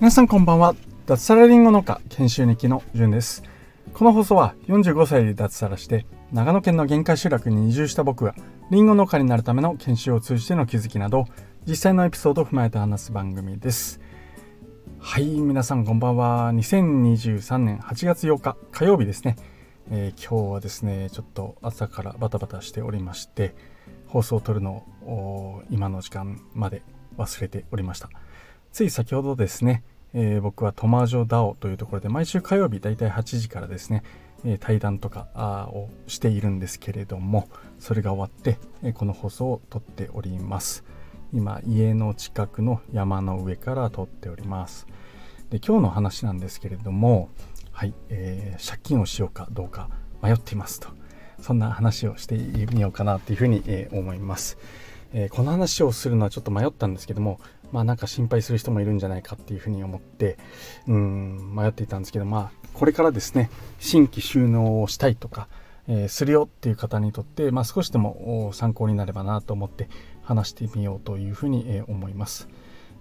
皆さんこんばんは。脱サラリンゴ農家研修日記のじゅんです。この放送は45歳で脱サラして長野県の限界集落に移住した僕がリンゴ農家になるための研修を通じての気づきなど実際のエピソードを踏まえて話す番組です。はい皆さんこんばんは。2023年8月8日火曜日ですね、えー、今日はですねちょっと朝からバタバタしておりまして放送を撮るのを今の時間まで忘れておりました。つい先ほどですね、えー、僕はトマージョダオというところで毎週火曜日だいたい8時からですね、えー、対談とかをしているんですけれどもそれが終わって、えー、この放送を撮っております。今家の近くの山の上から撮っております。で今日の話なんですけれどもはい、えー、借金をしようかどうか迷っていますと。そんな話をしてみようかなというふうに、え思います、えこの話をするのはちょっと迷ったんですけどもまあなんか心配する人もいるんじゃないかっていうふうに思ってうん迷っていたんですけどまあこれからですね新規収納をしたいとか、えー、するよっていう方にとって、まあ、少しでも参考になればなと思って話してみようというふうに、え、思います。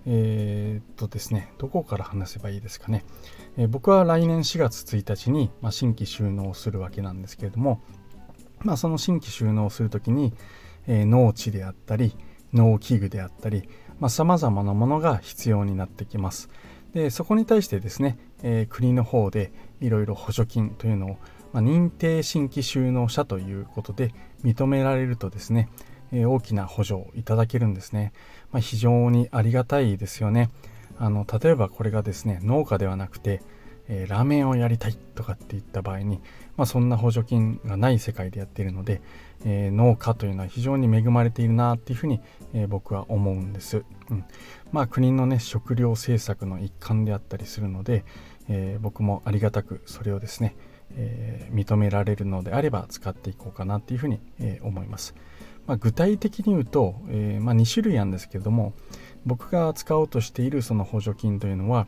えー、っとですね、どこから話せばいいですかね。えー、僕は来年4月1日に、まあ、新規収納をするわけなんですけれども、まあ、その新規収納するときに、えー、農地であったり、農機具であったり、さまざ、まなものが必要になってきます。でそこに対してですね、えー、国の方でいろいろ補助金というのを、まあ、認定新規就農者ということで認められるとですね、えー、大きな補助をいただけるんですね。まあ、非常にありがたいですよね。あの例えばこれがですね農家ではなくて、えー、ラーメンをやりたいとかって言った場合に、まあ、そんな補助金がない世界でやっているので、えー、農家というのは非常に恵まれているなっていうふうに、えー、僕は思うんです。うん、まあ国のね食料政策の一環であったりするので、え僕もありがたくそれをですね、え認められるのであれば使っていこうかなっていうふうに、え思います。まあ、具体的に言うと、えまあ、2種類なんですけれども僕が使おうとしているその補助金というのは、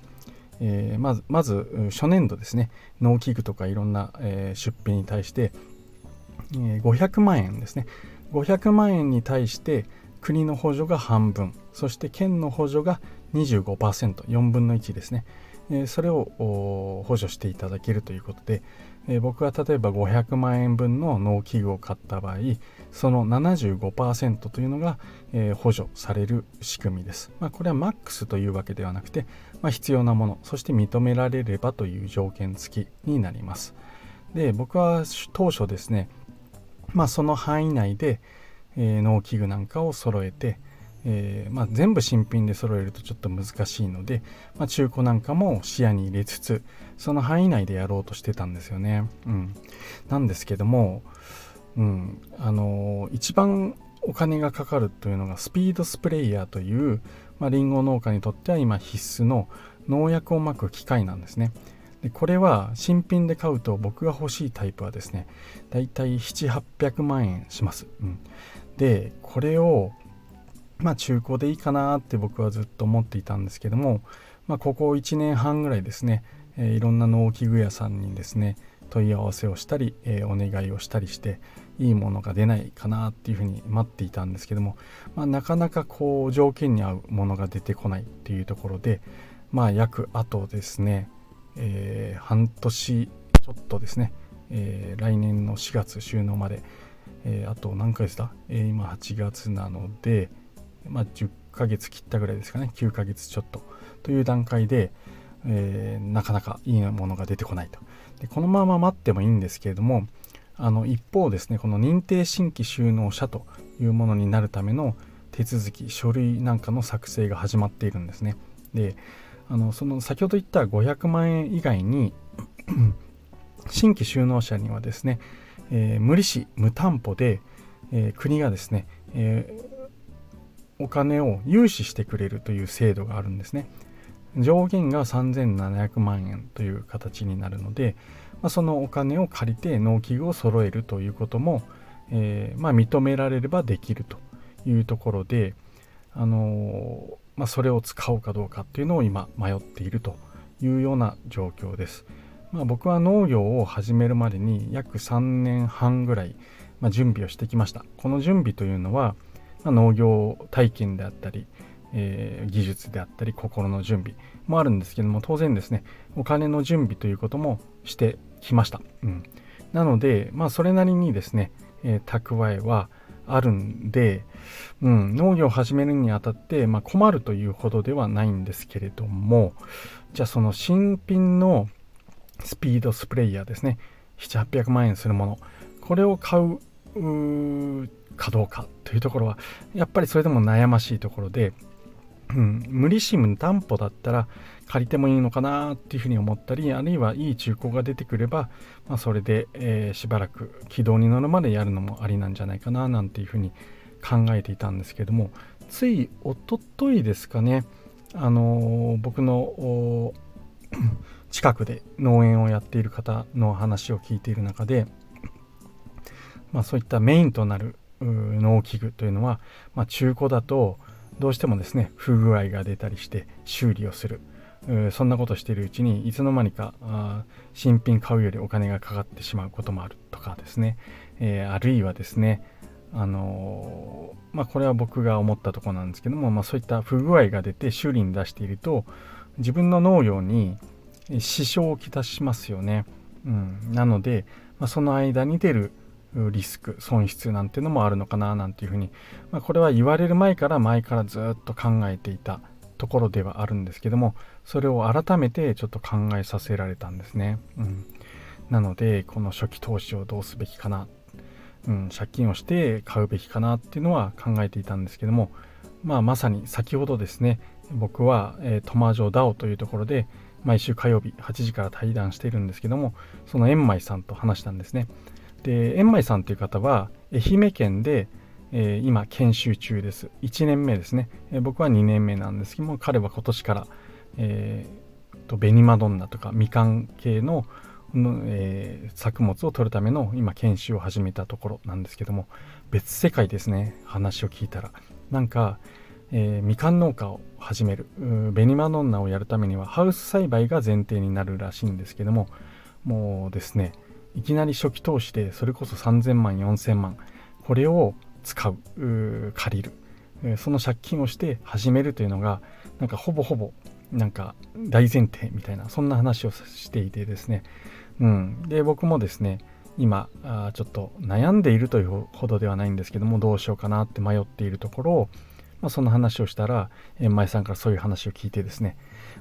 えー、まずまず初年度ですね。農機具とかいろんな、えー、出費に対して、えー、500万円ですね。500万円に対して国の補助が半分。そして県の補助が 25%4 分の1ですね、えー、それを補助していただけるということで、え、僕が例えば500万円分の農機具を買った場合その75%というのが、え、補助される仕組みです、まあ、これはマックスというわけではなくて、まあ、必要なものそして認められればという条件付きになります。で僕は当初ですねまあその範囲内で、え、農機具なんかを揃えて、えー、まあ、全部新品で揃えるとちょっと難しいので、まあ、中古なんかも視野に入れつつその範囲内でやろうとしてたんですよね。うん、なんですけども、うんあのー、一番お金がかかるというのがスピードスプレーヤーという、まあ、リンゴ農家にとっては今必須の農薬をまく機械なんですね。でこれは新品で買うと僕が欲しいタイプはですねだいたい7800万円します、うん、でこれをまあ中古でいいかなって僕はずっと思っていたんですけども、まあ、ここ1年半ぐらいですね、えー、いろんな農機具屋さんにですね問い合わせをしたり、えー、お願いをしたりしていいものが出ないかなっていうふうに待っていたんですけども、まあ、なかなかこう条件に合うものが出てこないっていうところでまあ約あとですねえー、半年ちょっとですね、えー、来年の4月収納まで、え、あと何ヶ月だ、え今8月なので、まあ、10ヶ月切ったぐらいですかね。9ヶ月ちょっと。という段階で、えなかなかいいものが出てこないと。でこのまま待ってもいいんですけれどもあの一方ですねこの認定新規収納者というものになるための手続き書類なんかの作成が始まっているんですね。であのその先ほど言った500万円以外に 新規就農者にはですね、えー、無利子無担保で、えー、国がですね、えー、お金を融資してくれるという制度があるんですね上限が3700万円という形になるので、まあ、そのお金を借りて農機具を揃えるということも、えまあ、認められればできるというところであのまあ、それを使おうかどうかっていうのを今迷っているというような状況です。まあ、僕は農業を始めるまでに約3年半ぐらい、ま、準備をしてきました。この準備というのはまあ、農業体験であったり、えー、技術であったり心の準備もあるんですけども当然ですねお金の準備ということもしてきました、うん、なのでまあそれなりにですね、えー、蓄えはあるんで、うん、農業を始めるにあたって、まあ、困るというほどではないんですけれどもじゃあその新品のスピードスプレーヤーですね。700800万円するもの。これを買うかどうかというところはやっぱりそれでも悩ましいところで、うん、無利子無担保だったら借りてもいいのかなっていうふうに思ったりあるいはいい中古が出てくれば、まあ、それで、えー、しばらく軌道に乗るまでやるのもありなんじゃないかななんていうふうに考えていたんですけどもついおとといですかねあのー、僕の 近くで農園をやっている方の話を聞いている中で、まあ、そういったメインとなる農機具というのは、まあ、中古だとどうしてもですね不具合が出たりして修理をする。そんなことしているうちにいつの間にか新品買うよりお金がかかってしまうこともあるとかですね、えー、あるいはですねあのー、まあこれは僕が思ったところなんですけども、まあ、そういった不具合が出て修理に出していると自分の農業に支障をきたしますよね、うん、なので、まあ、その間に出るリスク損失なんてのもあるのかななんていうふうに、まあ、これは言われる前から前からずっと考えていたところではあるんですけどもそれを改めてちょっと考えさせられたんですね、うん、なのでこの初期投資をどうすべきかな、うん、借金をして買うべきかなっていうのは考えていたんですけどもまあまさに先ほどですね僕は、えー、トマジョダオというところで毎週火曜日8時から対談しているんですけどもその円舞さんと話したんですね。で円舞さんという方は愛媛県で、えー、今研修中です。1年目ですね、えー、僕は2年目なんですけども彼は今年から、えー、と紅マドンナとかみかん系のの、えー、作物を取るための今研修を始めたところなんですけども別世界ですね。話を聞いたら。なんか、えー、みかん農家を始める。紅マドンナをやるためにはハウス栽培が前提になるらしいんですけどももうですねいきなり初期投資でそれこそ3000万4000万これを使う借りる。その借金をして始めるというのがなんかほぼほぼなんか大前提みたいなそんな話をしていてですね、うん、で僕もですね今あちょっと悩んでいるというほどではないんですけどもどうしようかなって迷っているところを、まあ、その話をしたら円前さんからそういう話を聞いてですね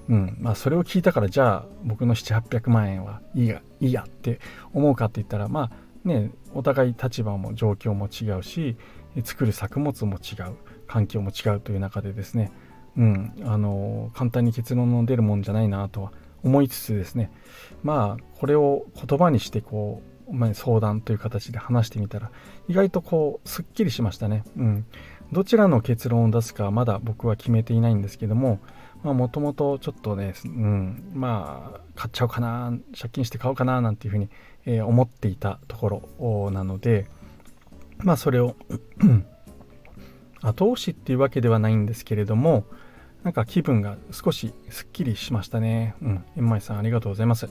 うんまあ、それを聞いたからじゃあ僕の700800万円はいいやいいやって思うかって言ったらまあねお互い立場も状況も違うし作る作物も違う環境も違うという中でですね、うん、あの簡単に結論の出るもんじゃないなとは思いつつですねまあこれを言葉にしてこう、相談という形で話してみたら意外とこうすっきりしましたね。うん、どちらの結論を出すかまだ僕は決めていないんですけどももともとちょっとね、うん、まあ買っちゃおうかな借金して買おうかななんていうふうに、えー、思っていたところなのでまあそれを 後押しっていうわけではないんですけれどもなんか気分が少しすっきりしましたね。うん。円舞さんありがとうございます。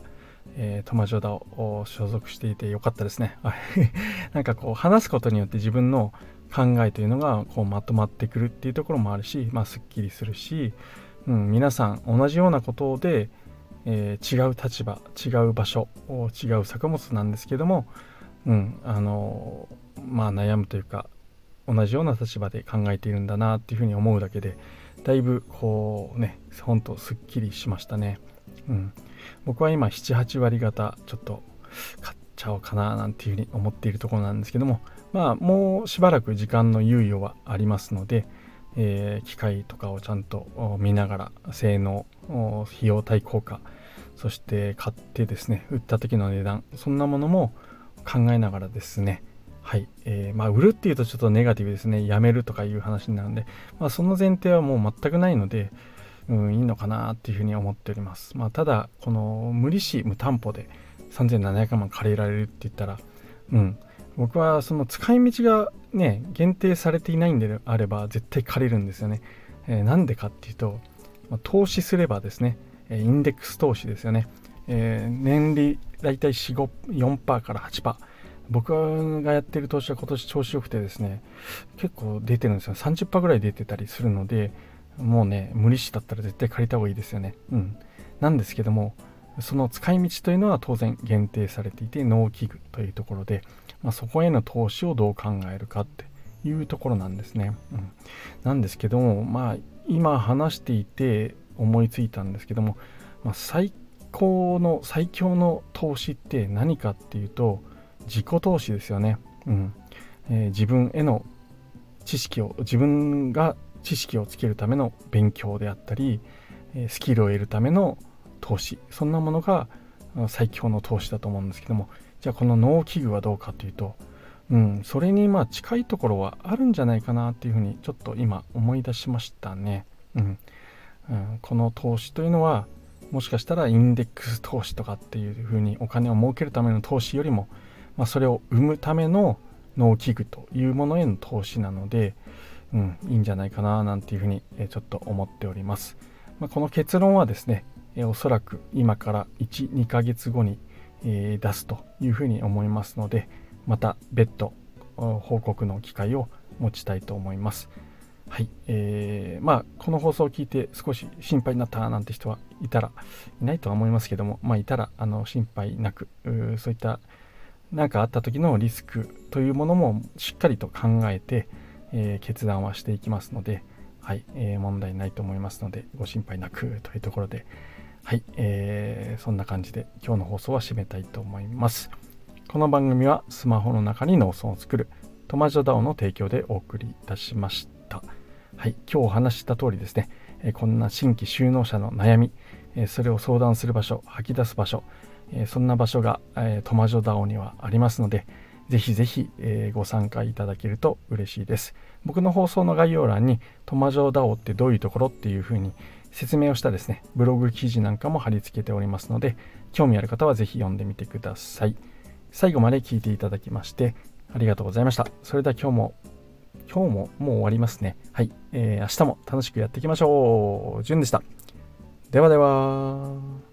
えー、トマジョダを所属していてよかったですね。なんかこう話すことによって自分の考えというのがこうまとまってくるっていうところもあるし、まあすっきりするし、うん、皆さん同じようなことで、えー、違う立場違う場所違う作物なんですけども、うんあのまあ、悩むというか同じような立場で考えているんだなっていうふうに思うだけでだいぶこうねほんとすっきりしましたね、うん、僕は今78割方ちょっと買っちゃおうかななんていうふうに思っているところなんですけどもまあもうしばらく時間の猶予はありますので、えー、機械とかをちゃんと見ながら性能費用対効果そして買ってですね売った時の値段そんなものも考えながらですねはい、えー、まあ売るっていうとちょっとネガティブですねやめるとかいう話になるんで、まあ、その前提はもう全くないので、うん、いいのかなっていうふうに思っております、まあ、ただこの無利子無担保で3700万借りられるって言ったらうん僕はその使い道がね限定されていないんであれば絶対借りるんですよね。えー、なんでかっていうと、まあ、投資すればですねインデックス投資ですよね。えー、年利だいたい4、4%から8%。僕がやってる投資は今年調子良くてですね、結構出てるんですよ。30%ぐらい出てたりするので、もうね、無利子だったら絶対借りた方がいいですよね。うん。なんですけども、その使い道というのは当然限定されていて、農機具というところで、まあ、そこへの投資をどう考えるかっていうところなんですね。うん、なんですけども、まあ、今話していて思いついたんですけども、まあ、最高の最強の投資って何かっていうと自己投資ですよね。うんえー、自分への知識を自分が知識をつけるための勉強であったりスキルを得るための投資そんなものが最強の投資だと思うんですけどもじゃあこの農機具はどうかというとうん、それにまあ近いところはあるんじゃないかなっていうふうにちょっと今思い出しましたね。うん、うん、この投資というのはもしかしたらインデックス投資とかっていうふうにお金を儲けるための投資よりも、まあ、それを生むための農機具というものへの投資なので、うん、いいんじゃないかななんていうふうにちょっと思っております。まあ、この結論はですね、えおそらく今から1、2ヶ月後に、え出すというふうに思いますので、また別途報告の機会を持ちたいと思います。はい、えー、まあこの放送を聞いて少し心配になったなんて人はいたらいないとは思いますけども、まあいたらあの心配なくそういった何かあった時のリスクというものもしっかりと考えて、えー、決断はしていきますので、はい、えー、問題ないと思いますのでご心配なくというところで、はい、えー、そんな感じで今日の放送は締めたいと思います。この番組はスマホの中に農村を作るトマジョダオの提供でお送りいたしました。はい、今日お話しした通りですね、えこんな新規就農者の悩み、えそれを相談する場所、吐き出す場所、えそんな場所が、えトマジョダオにはありますので、ぜひぜひ、えご参加いただけると嬉しいです。僕の放送の概要欄にトマジョダオってどういうところっていうふうに説明をしたですね、ブログ記事なんかも貼り付けておりますので、興味ある方はぜひ読んでみてください。最後まで聞いていただきましてありがとうございました。それでは今日も、今日ももう終わりますね。はい。えー、明日も楽しくやっていきましょう。じゅんでした。ではでは。